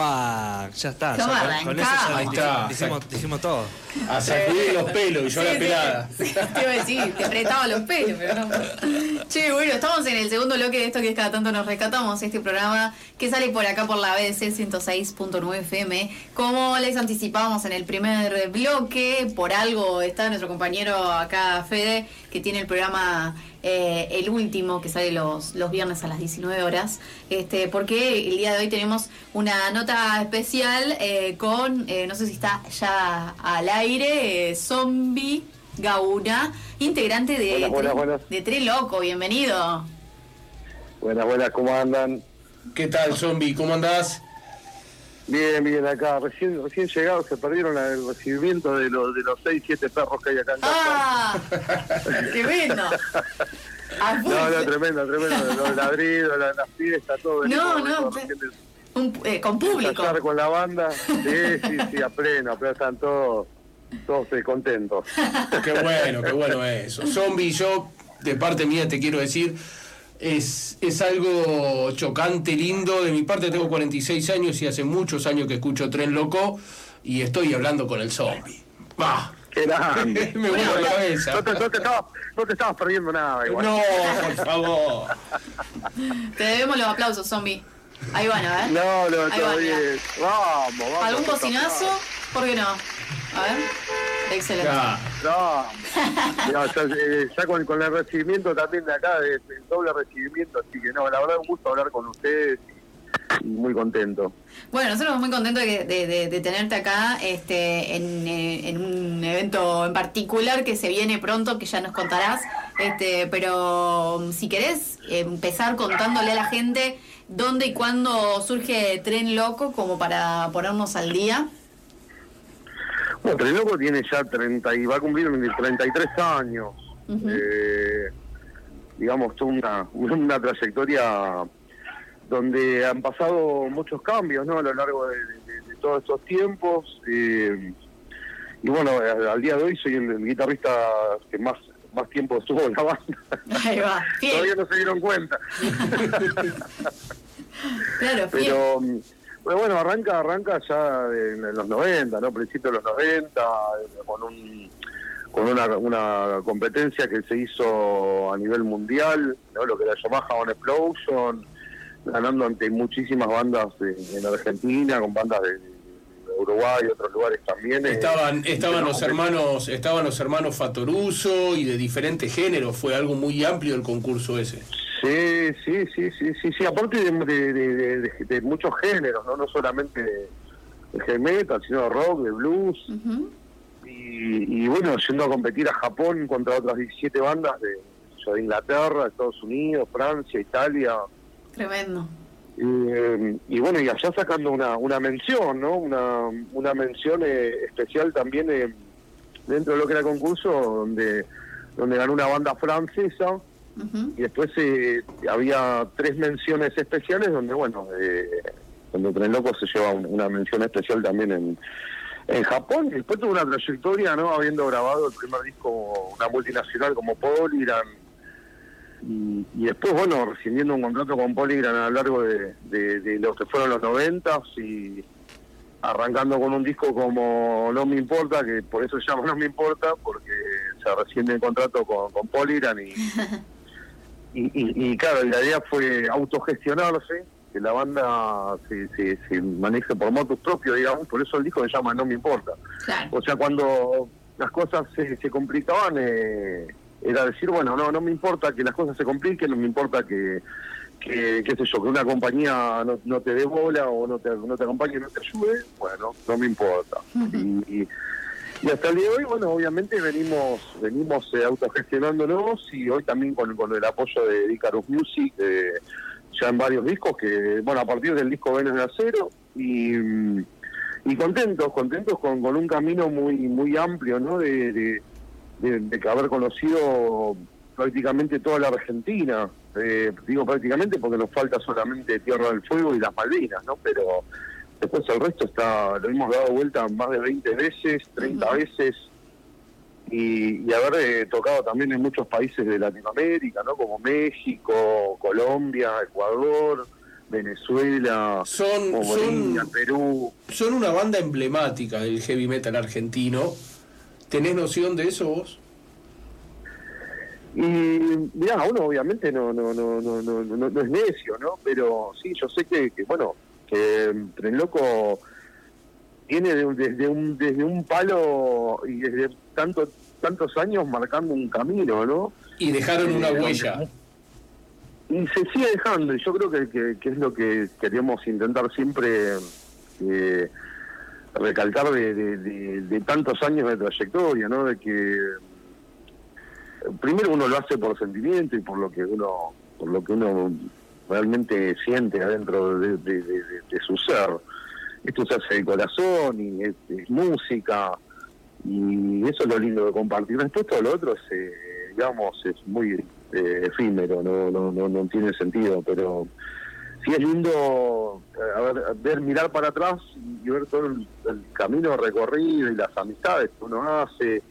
Ya está. ¿Cómo ya con- con eso ya Ahí está. dijimos, dijimos todo. A sacudir los pelos y yo Sí, la pelada. sí, sí, te iba a decir, te apretaba los pelos, pero no. Che, bueno, estamos en el segundo bloque de esto que es cada tanto nos rescatamos, este programa que sale por acá por la BDC 106.9 FM. Como les anticipábamos en el primer bloque, por algo está nuestro compañero acá, Fede, que tiene el programa eh, el último que sale los, los viernes a las 19 horas, este, porque el día de hoy tenemos una nota especial eh, con, eh, no sé si está ya al aire, eh, Zombie Gauna, integrante de, Buenas, buenas, Tre- buenas. de Tre Loco, bienvenido. Buenas, buenas, ¿cómo andan? ¿Qué tal, zombie? ¿Cómo andás? Bien, bien, acá. Recién, recién llegados se perdieron el recibimiento de los, de los 6, 7 perros que hay acá en casa. ¡Ah! ¡Tremendo! A full. No, no, tremendo, tremendo. Los ladridos, la, la fiesta, todo. No, no, de Un- eh, con público. con la banda. Sí, sí, sí, a pleno, pero están todos, todos eh, contentos. Qué bueno, qué bueno eso. Zombie, yo, de parte mía, te quiero decir, es, es algo chocante, lindo. De mi parte tengo 46 años y hace muchos años que escucho Tren Loco y estoy hablando con el zombie. ¡Bah! Qué grande. Me vuelvo la cabeza. No te, no, te estabas, no te estabas perdiendo nada igual. No, por favor. Te debemos los aplausos, zombie. Ahí van, a ver. No, no, Ahí todo bien. Vamos, vamos. ¿Algún favor. ¿Por qué no? A ver. Excelente. Ya. No, no, ya, ya con, con el recibimiento también de acá, el doble recibimiento, así que no, la verdad un gusto hablar con ustedes y, y muy contento. Bueno, nosotros muy contentos de, de- de- de tenerte acá este, en, eh, en un evento en particular que se viene pronto, que ya nos contarás. Este, pero um, si querés empezar contándole a la gente dónde y cuándo surge Tren Loco, como para ponernos al día. Bueno, Tren Loco tiene ya 30 y va a cumplir 33 años. Ujú. Eh, digamos, tuvo una, una trayectoria donde han pasado muchos cambios ¿no? a lo largo de, de- de todos estos tiempos. eh, y bueno, al, día de hoy soy el, el guitarrista que más más tiempo estuvo en la banda. Ahí va. Todavía no se dieron cuenta. Claro, fiel. Pero mm, pero bueno, arranca arranca ya en, los 90, ¿no? Principios de los 90, eh, con un con una, una competencia que se hizo a nivel mundial, ¿no? Lo que era Yamaha On Explosion, ganando ante muchísimas bandas de- en Argentina, con bandas de, Uruguay y otros lugares también. eh, Estaban, estaban los hermanos, estaban los hermanos Fatoruso y de diferentes géneros. Fue algo muy amplio el concurso ese. Sí, sí, sí, sí, sí, sí, aparte de, de, de- de- de muchos géneros, ¿no? No solamente de, heavy metal, sino de rock, de blues. Y, y bueno, yendo a competir a Japón contra otras 17 bandas de, Inglaterra, Estados Unidos, Francia, Italia. Tremendo. Y, eh, y bueno, y allá sacando una, una mención, ¿no? Una, una mención eh, especial también eh, dentro de lo que era el concurso, donde, donde ganó una banda francesa Y después eh, había tres menciones especiales donde, bueno, eh, donde Tren Loco se lleva un- una mención especial también en, en Japón. Y después tuvo una trayectoria, ¿no? Habiendo grabado el primer disco, una multinacional como Polygram. Y, y después, bueno, rescindiendo un contrato con Polygram a lo largo de, de, de lo que fueron los noventas y arrancando con un disco como No Me Importa, que por eso se llama No Me Importa, porque se rescinde el contrato con, con Polygram y, y, y, y claro, la idea fue autogestionarse, que la banda se, se, se maneje por motus propio, digamos, por eso el disco se llama No Me Importa. Claro. O sea, cuando las cosas se, se complicaban, eh, era decir, bueno, no no me importa que las cosas se compliquen, no me importa que, que qué sé yo, que una compañía no, no te dé bola o no te, no te acompañe, no te ayude, bueno, no me importa. y, y, y hasta el día de hoy, bueno, obviamente venimos venimos eh, autogestionándonos y hoy también con, con el apoyo de Icarus Music, eh, ya en varios discos, que, bueno, a partir del disco Venes de Acero, y, y contentos, contentos con, con un camino muy muy amplio, ¿no? De, de, de- haber conocido prácticamente toda la Argentina. Eh, digo prácticamente porque nos falta solamente Tierra del Fuego y las Malvinas, ¿no? Pero después el resto está, lo hemos dado vuelta más de 20 veces, 30 Ujú. veces, y, y haber eh, tocado también en muchos países de Latinoamérica, ¿no? Como México, Colombia, Ecuador, Venezuela, Son- Bolivia, son- Perú. Son una banda emblemática del heavy metal argentino. ¿Tenés noción de eso vos? Y mirá, uno obviamente no no no no no, no, no es necio, ¿no? Pero sí, yo sé que, que bueno, que Tren Loco de un- desde un desde un palo y desde tanto tantos años marcando un camino, ¿no? Y dejaron una Eh, huella. Y se sigue dejando, y yo creo que, que, que es lo que queremos intentar siempre eh, recalcar de, de- de- de tantos años de trayectoria, ¿no? De que eh, primero uno lo hace por sentimiento y por lo que uno por lo que uno realmente siente adentro de, su ser. Esto se hace de corazón y es, música y eso es lo lindo de compartir. Después todo lo otro es, eh, digamos, es muy eh, efímero, no, no, no, no tiene sentido, pero sí es lindo eh, a ver, ver, mirar para atrás y ver todo el, el camino recorrido y las amistades que uno hace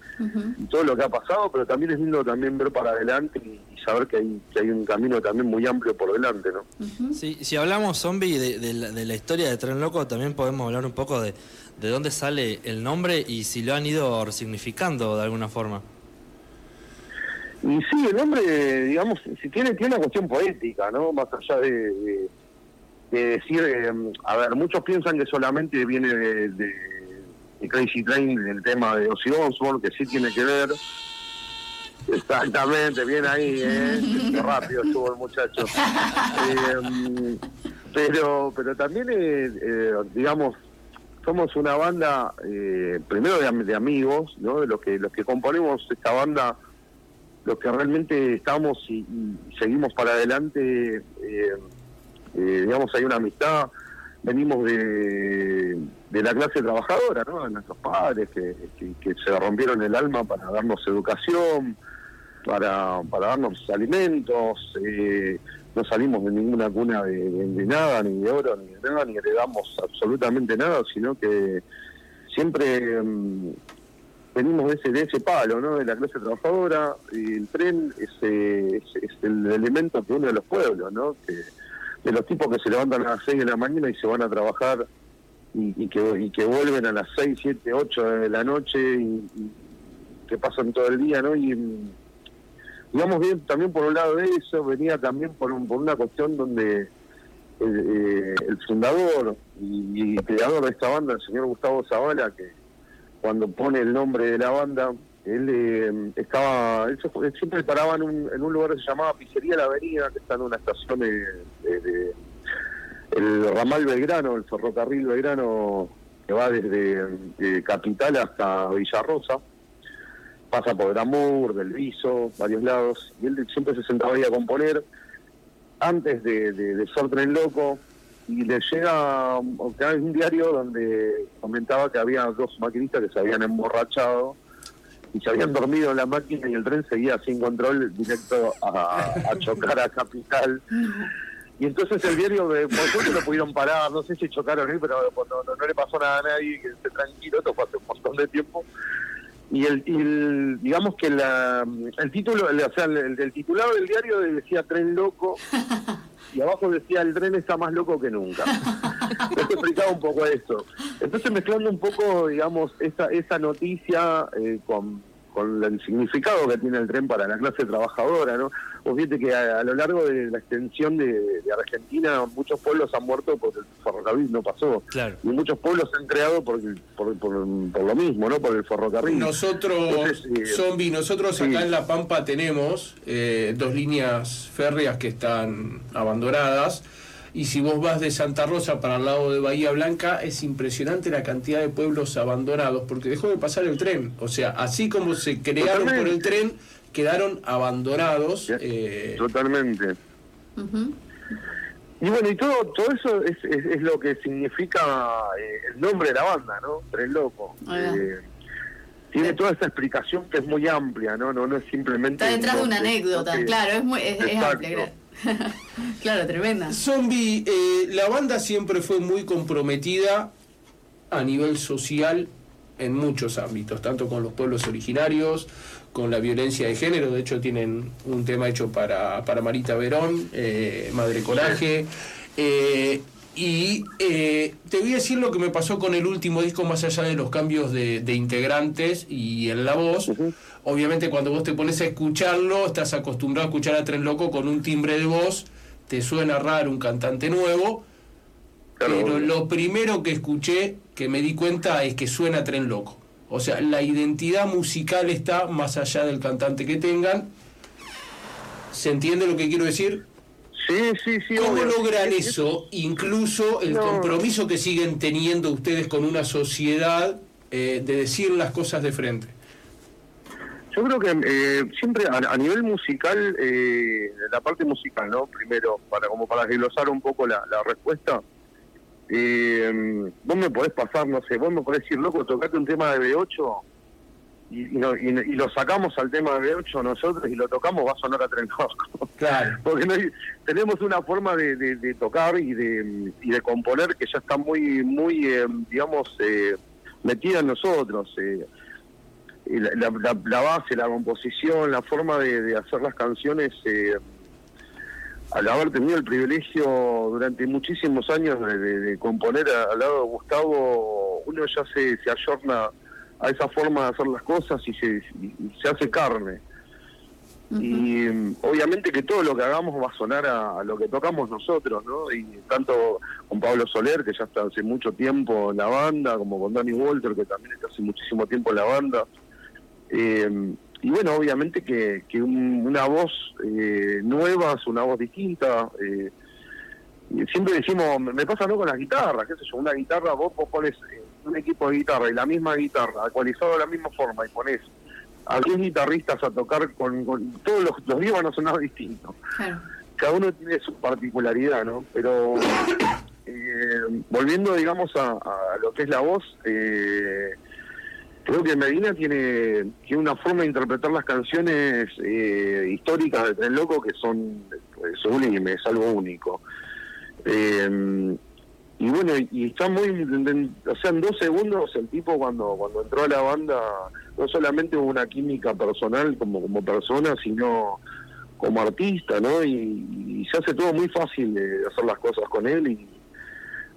y todo lo que ha pasado, pero también es lindo también ver para adelante y, y saber que hay, que hay un camino también muy amplio por delante, ¿no? Ujú. Sí, si hablamos, zombie, de, de la, de la historia de Tren Loco, también podemos hablar un poco de, de dónde sale el nombre y si lo han ido resignificando de alguna forma. Y sí, el nombre, digamos, si tiene, tiene una cuestión poética, ¿no? Más allá de, de- de decir, eh, a ver, muchos piensan que solamente viene de, de- de Crazy Train, del tema de Ozzy Osbourne, que sí tiene que ver. Exactamente, bien ahí, ¿eh? Qué rápido estuvo el muchacho. Eh, pero, pero también, eh, eh, digamos, somos una banda, eh, primero de, de amigos, ¿no? De los que, los que componemos esta banda los que realmente estamos y, y seguimos para adelante, eh, eh, digamos, hay una amistad, venimos de, de la clase trabajadora, ¿no? De nuestros padres que, se rompieron el alma para darnos educación, para, para darnos alimentos, eh, no salimos de ninguna cuna de nada, ni de oro, ni de nada, ni heredamos absolutamente nada, sino que siempre mm, venimos de ese, de ese palo, ¿no? De la clase trabajadora, y el tren es, eh, es, es el elemento que une a los pueblos, ¿no? Que, de los tipos que se levantan a las 6 de la mañana y se van a trabajar y, que, y que vuelven a las 6, 7, 8 de la noche y, que pasan todo el día, ¿no? Y mm, digamos bien, también por un lado de eso, venía también por, un- por una cuestión donde eh, eh, el fundador y, y creador de esta banda, el señor Gustavo Zavala, que cuando pone el nombre de la banda, él eh, estaba, él, se él siempre paraba en un, en un lugar que se llamaba Pizzería La Avenida, que está en una estación de, el ramal Belgrano, el ferrocarril Belgrano, que va desde Capital hasta Villarrosa, pasa por Gramur, Del Viso, varios lados, y él siempre se sentaba ahí a componer, antes de, de, de ser tren loco, y le llega un diario donde comentaba que había dos maquinistas que se habían emborrachado y se habían dormido en la máquina y el tren seguía sin control directo a, chocar a Capital. Y entonces el diario, por suerte lo pudieron parar, no sé si chocaron ahí, pero no, no, no le pasó nada a nadie, que esté tranquilo, esto fue hace un montón de tiempo. Y el, y el- digamos que la, el título, o sea, el, el titular del diario decía Tren Loco y abajo decía el tren está más loco que nunca. Esto explicaba un poco esto. Entonces mezclando un poco, digamos, esa, esa noticia eh, con, con el significado que tiene el tren para la clase trabajadora, ¿no? Vos viste que a, a lo largo de la extensión de, de Argentina muchos pueblos han muerto porque el ferrocarril no pasó. Claro. Y muchos pueblos se han creado por, por, por, por lo mismo, ¿no? Por el ferrocarril. Nosotros, Entonces, eh, zombie, nosotros sí. acá en La Pampa tenemos eh, dos líneas férreas que están abandonadas. Y si vos vas de Santa Rosa para el lado de Bahía Blanca, es impresionante la cantidad de pueblos abandonados, porque dejó de pasar el tren. O sea, así como se crearon por el tren, quedaron abandonados. eh, Totalmente. Y bueno, y todo todo eso es, es, es lo que significa eh, el nombre de la banda, ¿no? Tres Loco. Ahí va. Eh, tiene toda esta explicación que es muy amplia, ¿no? No, no es simplemente... Está detrás de un una anécdota, que- claro, es, muy, es, es amplia. claro, tremenda. Zombie, eh, la banda siempre fue muy comprometida a nivel social en muchos ámbitos, tanto con los pueblos originarios, con la violencia de género, de hecho tienen un tema hecho para, para Marita Verón, eh, Madre Coraje, Eh, y eh, te voy a decir lo que me pasó con el último disco, más allá de los cambios de, de integrantes y en la voz. Obviamente, cuando vos te pones a escucharlo, estás acostumbrado a escuchar a Tren Loco con un timbre de voz, te suena raro un cantante nuevo. Pero lo primero que escuché, que me di cuenta, es que suena Tren Loco. O sea, la identidad musical está más allá del cantante que tengan. ¿Se entiende lo que quiero decir? Sí, sí, sí. ¿Cómo obvio. logran eso? Incluso el No. compromiso que siguen teniendo ustedes con una sociedad eh, de decir las cosas de frente. Yo creo que eh, siempre a, a nivel musical, eh, la parte musical, ¿no? Primero, para como para desglosar un poco la, la respuesta, eh, vos me podés pasar, no sé, vos me podés decir, loco, tocate un tema de B8 y, no- y- y lo sacamos al tema de B8 nosotros y lo tocamos, va a sonar a tren. Claro. Porque no hay- tenemos una forma de, de- de tocar y de, y de componer que ya está muy, muy eh, digamos, eh, metida en nosotros. eh. La, la- la- la base, la composición, la forma de, hacer las canciones, eh, al haber tenido el privilegio durante muchísimos años de, componer al lado de Gustavo, uno ya se, se ayorna a esa forma de hacer las cosas y se, y se hace carne. Y mm, obviamente que todo lo que hagamos va a sonar a, a lo que tocamos nosotros, ¿no? Y tanto con Pablo Soler, que ya está hace mucho tiempo en la banda, como con Danny Walter, que también está hace muchísimo tiempo en la banda. Eh, y bueno, obviamente que, que un- una voz eh, nueva es una voz distinta. eh, siempre decimos, me me pasa no con las guitarras, qué sé yo, una guitarra, vos, vos pones eh, un equipo de guitarra y la misma guitarra, actualizado de la misma forma, y pones a 10 guitarristas a tocar con, con- todos los, los días van a sonar distintos. Claro. Cada uno tiene su particularidad, ¿no? Pero eh, volviendo, digamos, a, a lo que es la voz, eh, creo que Medina tiene, tiene una forma de interpretar las canciones eh, históricas de Tren Loco que son sublimes, es algo único. Eh, y bueno, y, está muy, o sea, en dos segundos el tipo cuando cuando entró a la banda no solamente hubo una química personal como como persona, sino como artista, ¿no? Y, y se hace todo muy fácil de hacer las cosas con él y,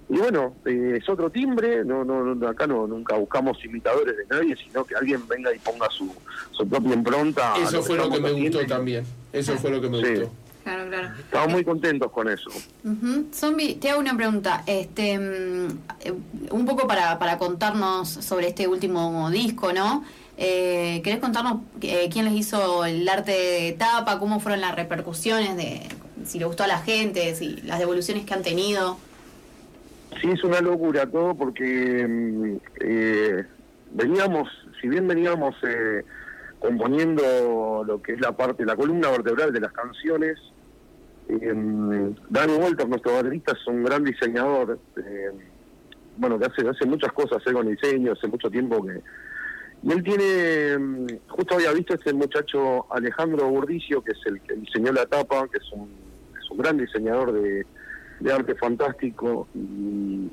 y bueno, eh, es otro timbre, no, no, no, acá no nunca buscamos imitadores de nadie, sino que alguien venga y ponga su, su propia impronta. Eso fue lo que me gustó también. Eso fue lo que me Sí. gustó. Claro. Estamos muy contentos con eso. Ujú. Zombie, te hago una pregunta. Este, mm, un poco para, para contarnos sobre este último disco, ¿no? Eh, ¿Querés contarnos eh, quién les hizo el arte de tapa? ¿Cómo fueron las repercusiones? de Si le gustó a la gente, si las devoluciones que han tenido. Sí, es una locura todo porque mm, eh, veníamos, si bien veníamos eh, componiendo lo que es la parte, la columna vertebral de las canciones, eh, Danny Walter, nuestro baterista, es un gran diseñador, eh, bueno, que hace, hace muchas cosas eh, con diseño, hace mucho tiempo que... Y él tiene, mm, justo había visto este muchacho Alejandro Burdicio, que es el que diseñó la tapa, que es un, es un gran diseñador de, de arte fantástico y,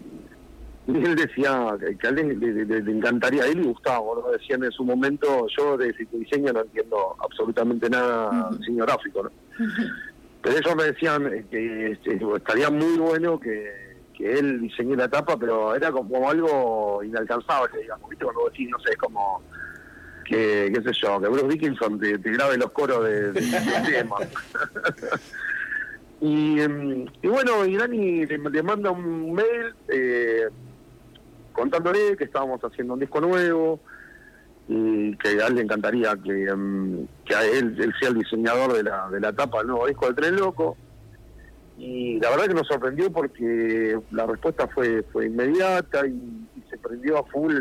y él decía que que a él le, le- le- le encantaría, a él le gustaba, ¿no? decían en su momento, yo de diseño no entiendo absolutamente nada de diseño gráfico, ¿no? Pero ellos me decían eh, que este, estaría muy bueno que, que él diseñe la tapa, pero era como algo inalcanzable, digamos, ¿viste? Cuando decís, no sé, como que, qué sé yo, que Bruce Dickinson te, te grabe los coros de, temas. Y, em, y bueno, y Dani le, le manda un mail eh, contándole que estábamos haciendo un disco nuevo y que a él le encantaría que, em, que a él, él sea el diseñador de la, de la tapa del nuevo disco de Tren Loco. Y la verdad que nos sorprendió porque la respuesta fue, fue inmediata y, se prendió a full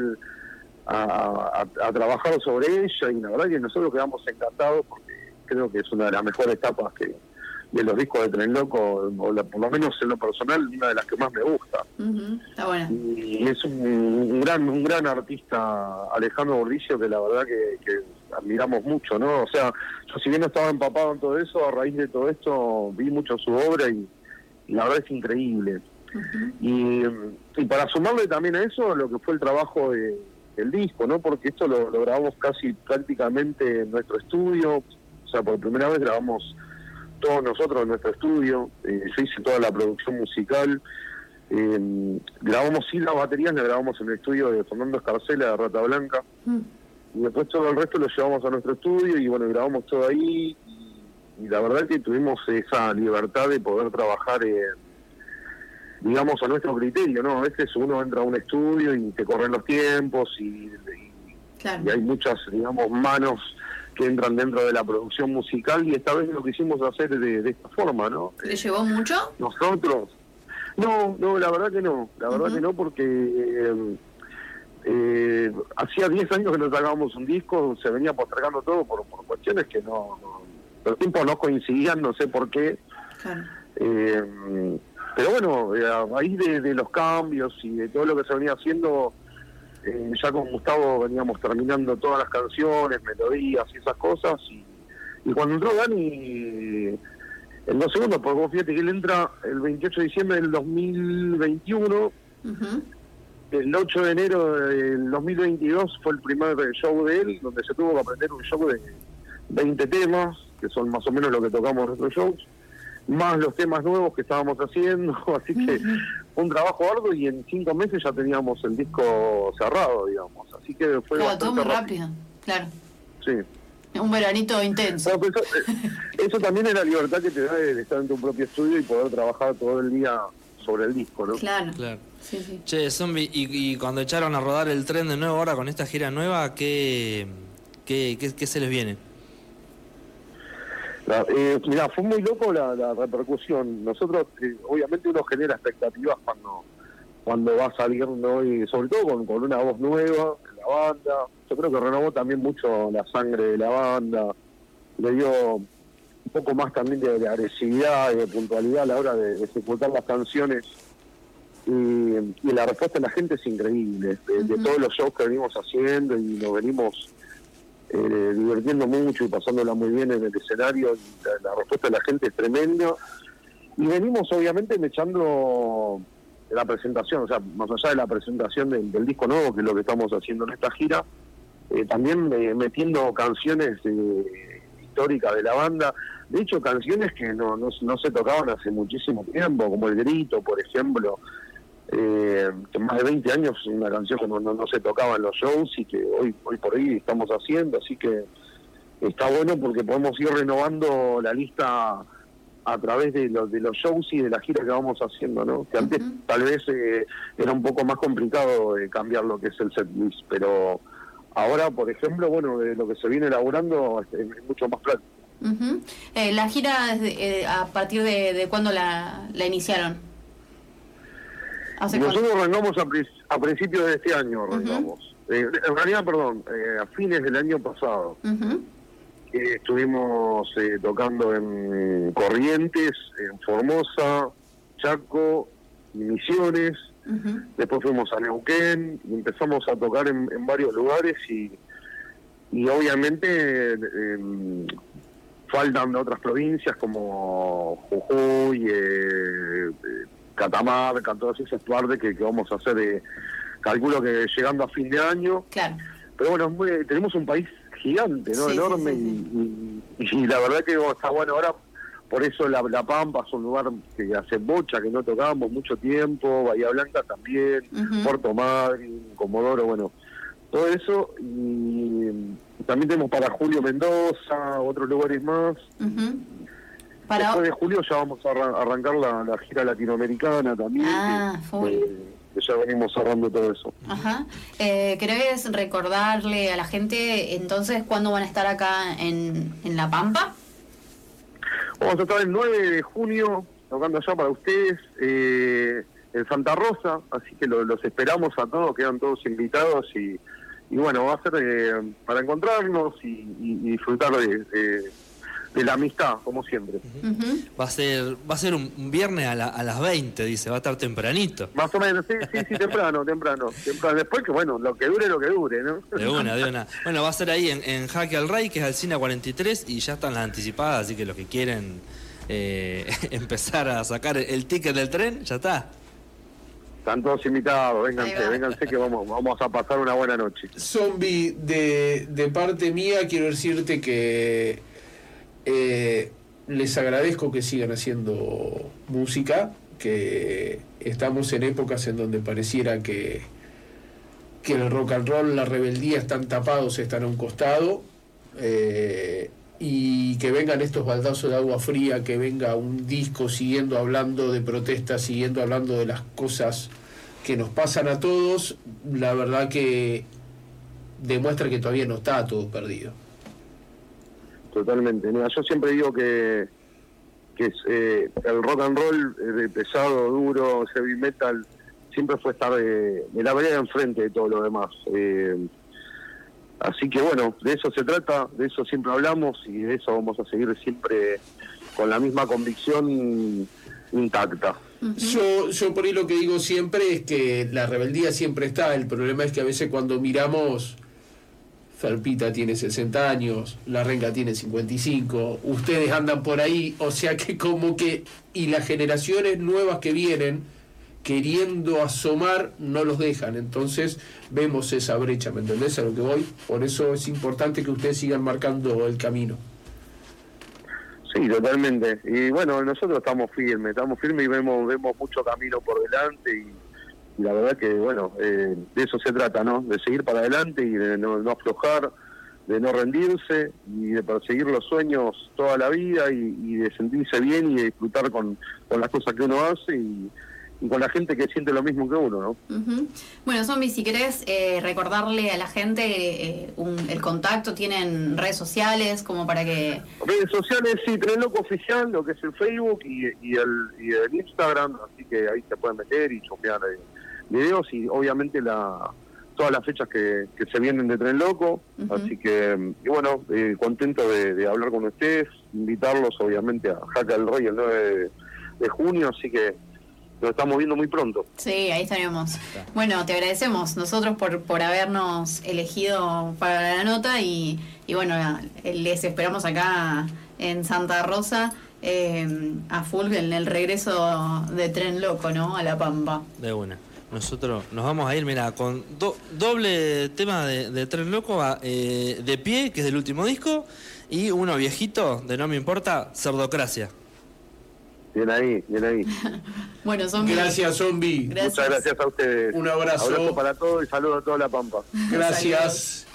a- a trabajar sobre ella y la verdad que nosotros quedamos encantados porque creo que es una de las mejores etapas que de los discos de Tren Loco, o la- por lo menos en lo personal, una de las que más me gusta. Está bueno. Y es un, un gran un gran artista, Alejandro Bordicio, que la verdad que, que admiramos mucho, ¿no? O sea, yo si bien no estaba empapado en todo eso, a raíz de todo esto vi mucho su obra y, y la verdad es increíble. y, y para sumarle también a eso lo que fue el trabajo de- del disco, ¿no? Porque esto lo, lo grabamos casi prácticamente en nuestro estudio, o sea, por primera vez grabamos todos nosotros en nuestro estudio, eh, yo hice toda la producción musical, eh, grabamos sí las baterías, la grabamos en el estudio de Fernando Escarcela de Rata Blanca, Mm. y después todo el resto lo llevamos a nuestro estudio y bueno, grabamos todo ahí, y, y la verdad que tuvimos esa libertad de poder trabajar, eh, digamos, a nuestro criterio, ¿no? A veces uno entra a un estudio y te corren los tiempos y, y Claro. y hay muchas, digamos, manos que entran dentro de la producción musical y esta vez lo quisimos hacer de, de esta forma, ¿no? ¿Le llevó mucho? Nosotros, no, no, la verdad que no, la verdad que no porque eh, eh, hacía 10 años que no sacábamos un disco, se venía postergando todo por, por cuestiones que no, no, los tiempos no coincidían, no sé por qué. Claro. Eh, pero bueno, eh, a raíz de, de los cambios y de todo lo que se venía haciendo, eh, ya con Gustavo veníamos terminando todas las canciones, melodías y esas cosas. Y, y cuando entró Dani, en dos segundos, porque vos fíjate que él entra el 28 de diciembre del 2021, Ujú. el 8 de enero del 2022 fue el primer show de él, donde se tuvo que aprender un show de 20 temas, que son más o menos lo que tocamos en nuestros shows, más los temas nuevos que estábamos haciendo, así que un trabajo arduo y en cinco meses ya teníamos el disco cerrado, digamos, así que fue Claro, todo muy rápido. rápido. Claro. Sí. Un veranito intenso. Bueno, pues eso, eh, eso también es la libertad que te da de estar en tu propio estudio y poder trabajar todo el día sobre el disco, ¿no? Claro. Claro. Sí, sí. Che, Zombie, y, y cuando echaron a rodar el tren de nuevo ahora con esta gira nueva, ¿qué, qué, qué, qué se les viene? La- eh, mirá, fue muy loco la, la repercusión. Nosotros, eh, obviamente, uno genera expectativas cuando cuando va a salir, ¿no? Y sobre todo con, con una voz nueva en la banda. Yo creo que renovó también mucho la sangre de la banda. Le dio un poco más también de, de agresividad y de puntualidad a la hora de, de ejecutar las canciones. Y, y la respuesta de la gente es increíble. De, de todos los shows que venimos haciendo y nos venimos eh, divirtiendo mucho y pasándola muy bien en el escenario. La, la respuesta de la gente es tremenda. Y venimos obviamente echando la presentación, o sea, más allá de la presentación del, disco nuevo, que es lo que estamos haciendo en esta gira, eh, también eh, metiendo canciones eh, históricas de la banda. De hecho, canciones que no, no se tocaban hace muchísimo tiempo, como El Grito, por ejemplo, eh, que más de 20 años una canción que no, no, no se tocaba en los shows y que hoy, hoy por hoy estamos haciendo, así que está bueno porque podemos ir renovando la lista a través de, los de los shows y de la gira que vamos haciendo, ¿no? Que antes tal vez eh, era un poco más complicado eh, cambiar lo que es el setlist, pero ahora, por ejemplo, bueno, de lo que se viene elaborando es, es mucho más práctico. Eh, la gira, eh, ¿a partir de, de cuándo la, la iniciaron? Nosotros arrancamos a, pri- a principios de este año, arrancamos. Eh, en realidad, perdón, eh, a fines del año pasado. Eh, estuvimos tocando en Corrientes, en Formosa, Chaco, Misiones, después fuimos a Neuquén y empezamos a tocar en, en varios lugares y, y obviamente eh, faltan otras provincias como Jujuy, Catamarca, todas esas partes que, que vamos a hacer, eh, calculo que llegando a fin de año, Claro. pero bueno, muy- tenemos un país gigante, ¿no? Sí, Enorme sí, Y, y- y la verdad que está bueno ahora, por eso la, la Pampa es un lugar que hace bocha, que no tocábamos mucho tiempo, Bahía Blanca también. Puerto Madryn, Comodoro, bueno, todo eso. Y también tenemos para Julio Mendoza, otros lugares más. Ujú. Para, Después de julio ya vamos a arran- arrancar la, la gira latinoamericana también. Ah, que ya venimos cerrando todo eso. Ajá. Eh, ¿Querés recordarle a la gente entonces cuándo van a estar acá en, en La Pampa? Vamos a estar el 9 de junio tocando allá para ustedes eh, en Santa Rosa, así que lo- los esperamos a todos, quedan todos invitados y, y bueno, va a ser eh, para encontrarnos y, y- y disfrutar de, de- de la amistad, como siempre. Va a ser va a ser un, un viernes a, la- a las 20, dice, va a estar tempranito. Más o menos, sí, sí, sí, temprano, temprano, temprano. Después que bueno, lo que dure, lo que dure, ¿no? De una, de una. Bueno, va a ser ahí en, en Jaque al Rey, que es Alcina 43, y ya están las anticipadas, así que los que quieren eh, empezar a sacar el ticket del tren, ya está. Están todos invitados, vénganse, vénganse que vamos, vamos a pasar una buena noche. Zombie, de, de parte mía quiero decirte que eh, les agradezco que sigan haciendo música, que estamos en épocas en donde pareciera que, que el rock and roll, la rebeldía están tapados, están a un costado. Eh, y que vengan estos baldazos de agua fría, que venga un disco siguiendo hablando de protestas, siguiendo hablando de las cosas que nos pasan a todos, la verdad que demuestra que todavía no está todo perdido. Totalmente. yo siempre digo que, que eh, el rock and roll de pesado, duro, heavy metal, siempre fue estar de, la vereda enfrente de todo lo demás. Eh, Así que bueno, de eso se trata, de eso siempre hablamos y de eso vamos a seguir siempre con la misma convicción intacta. Yo, yo por ahí lo que digo siempre es que la rebeldía siempre está, el problema es que a veces cuando miramos, Ferpita tiene 60 años, La Renga tiene 55, ustedes andan por ahí, o sea que como que, y las generaciones nuevas que vienen, queriendo asomar no los dejan. Entonces vemos esa brecha, ¿me entendés a lo que voy? Por eso es importante que ustedes sigan marcando el camino. Sí, totalmente. Y bueno, nosotros estamos firmes, estamos firmes y vemos vemos mucho camino por delante y, la verdad que, bueno, eh, de eso se trata, ¿no? De seguir para adelante y de no, aflojar, de no rendirse y de perseguir los sueños toda la vida y, de sentirse bien y de disfrutar con, con las cosas que uno hace y y con la gente que siente lo mismo que uno, ¿no? Bueno, Zombie, si querés eh, recordarle a la gente eh, el contacto, ¿tienen redes sociales como para que...? Redes sociales, sí, Tren Loco Oficial, lo que es el Facebook y, el, y el Instagram, así que ahí se pueden meter y chopear eh, videos y obviamente la todas las fechas que, se vienen de Tren Loco, así que, y bueno, contento de, hablar con ustedes, invitarlos obviamente a Jaca del Rey el 9 de junio, así que lo estamos viendo muy pronto. Sí, ahí estaremos. Bueno, te agradecemos nosotros por, por habernos elegido para la nota y, y bueno, les esperamos acá en Santa Rosa eh, a full en el regreso de Tren Loco, ¿no? A La Pampa. De una. Nosotros nos vamos a ir, mira, con doble tema de, Tren Loco, eh, de pie, que es del último disco, y uno viejito, de no me importa, Cerdocracia. Bien ahí, bien ahí. bueno, zombie. Gracias, zombie. Muchas gracias a ustedes. Un abrazo. Abrazo para todos y saludos a toda la Pampa. Gracias.